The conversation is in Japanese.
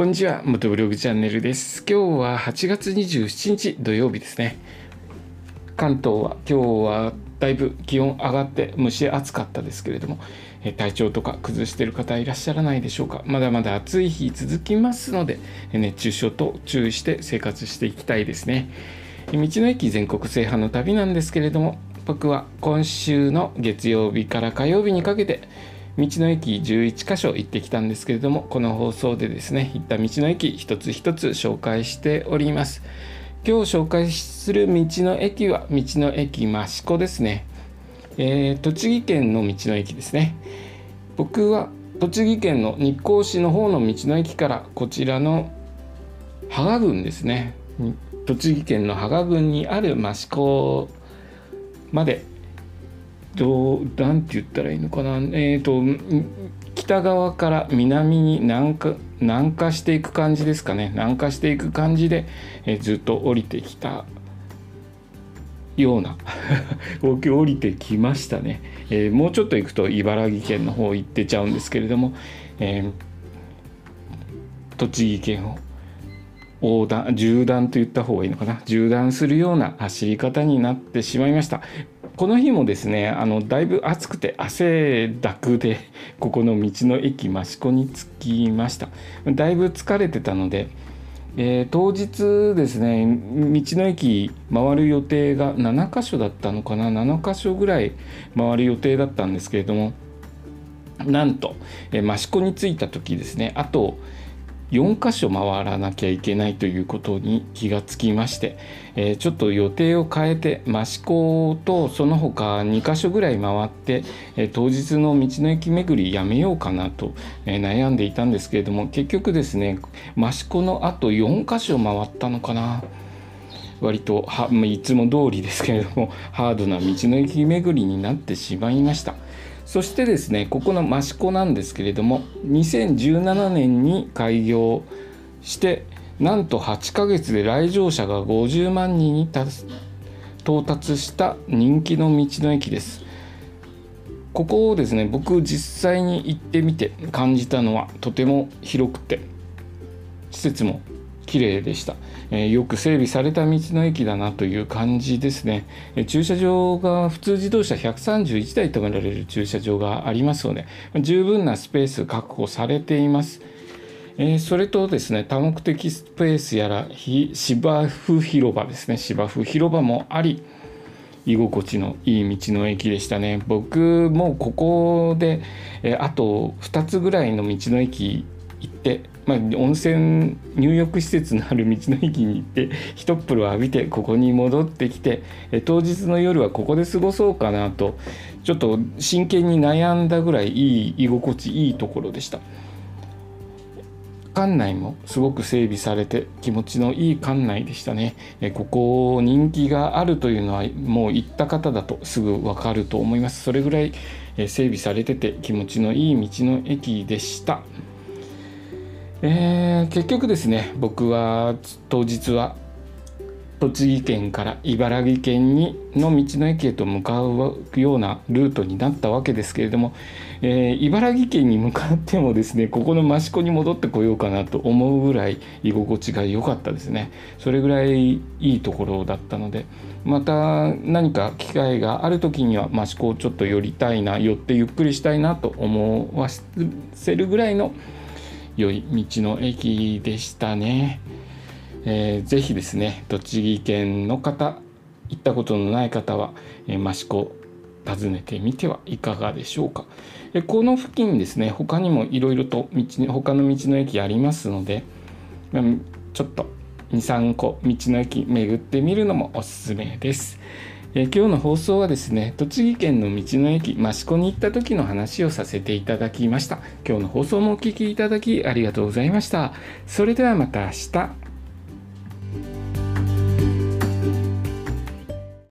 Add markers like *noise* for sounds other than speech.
こんにちは元ブログチャンネルです。今日は8月27日土曜日ですね。関東は今日はだいぶ気温上がって蒸し暑かったですけれども体調とか崩している方いらっしゃらないでしょうか。まだまだ暑い日続きますので熱中症と注意して生活していきたいですね。道の駅全国制覇の旅なんですけれども僕は今週の月曜日から火曜日にかけて道の駅11箇所行ってきたんですけれどもこの放送でですね行った道の駅一つ一つ紹介しております。今日紹介する道の駅は道の駅益子ですね、えー、栃木県の道の駅ですね。僕は栃木県の日光市の方の道の駅からこちらの芳賀郡ですね。栃木県の芳賀郡にある益子までどうなんて言ったらいいのかな。えっ、ー、と北側から南に南下南下していく感じですかね。南下していく感じで、え、ずっと降りてきたような。*laughs* 降りてきましたね、えー、もうちょっと行くと茨城県の方行ってちゃうんですけれども、えー、栃木県を横断縦断と言った方がいいのかな。縦断するような走り方になってしまいました。この日もですねあのだいぶ暑くて汗だくで *laughs* ここの道の駅益子に着きました。だいぶ疲れてたので、えー、当日ですね道の駅回る予定が7箇所だったのかな7箇所ぐらい回る予定だったんですけれどもなんと、え、益子に着いた時ですね。あと4箇所回らなきゃいけないということに気がつきまして、えー、ちょっと予定を変えて益子とその他2箇所ぐらい回って、えー、当日の道の駅巡りやめようかなと、えー、悩んでいたんですけれども結局ですね益子のあと4箇所回ったのかな割とはいつも通りですけれどもハードな道の駅巡りになってしまいました。そしてですねここの益子なんですけれども2017年に開業してなんと8ヶ月で来場者が50万人に到達した人気の道の駅です。ここをですね僕実際に行ってみて感じたのはとても広くて施設も綺麗でした、えー、よく整備された道の駅だなという感じですね、えー、駐車場が普通自動車131台止められる駐車場がありますので十分なスペース確保されています。えー、それとですね多目的スペースやら芝生広場ですね。芝生広場もあり居心地のいい道の駅でしたね。僕もここで、えー、あと2つぐらいの道の駅行ってまあ、温泉入浴施設のある道の駅に行って一っ風呂浴びてここに戻ってきて当日の夜はここで過ごそうかなとちょっと真剣に悩んだぐらいいい居心地いいところでした。館内もすごく整備されて気持ちのいい館内でしたね。ここ人気があるというのはもう行った方だとすぐ分かると思います。それぐらい整備されてて気持ちのいい道の駅でした。えー、結局ですね僕は当日は栃木県から茨城県にの道の駅へと向かうようなルートになったわけですけれども、えー、茨城県に向かってもですねここの益子に戻ってこようかなと思うぐらい居心地が良かったですね。それぐらいいいところだったのでまた何か機会がある時には益子をちょっと寄りたいな寄ってゆっくりしたいなと思わせるぐらいの良い道の駅でしたね。えー、ぜひですね栃木県の方行ったことのない方は、えー、益子訪ねてみてはいかがでしょうか。えこの付近ですね他にもいろいろと道他の道の駅ありますので、ちょっと23個道の駅巡ってみるのもおすすめです。え今日の放送はですね栃木県の道の駅益子に行った時の話をさせていただきました。今日の放送もお聴きいただきありがとうございました。それではまた明日。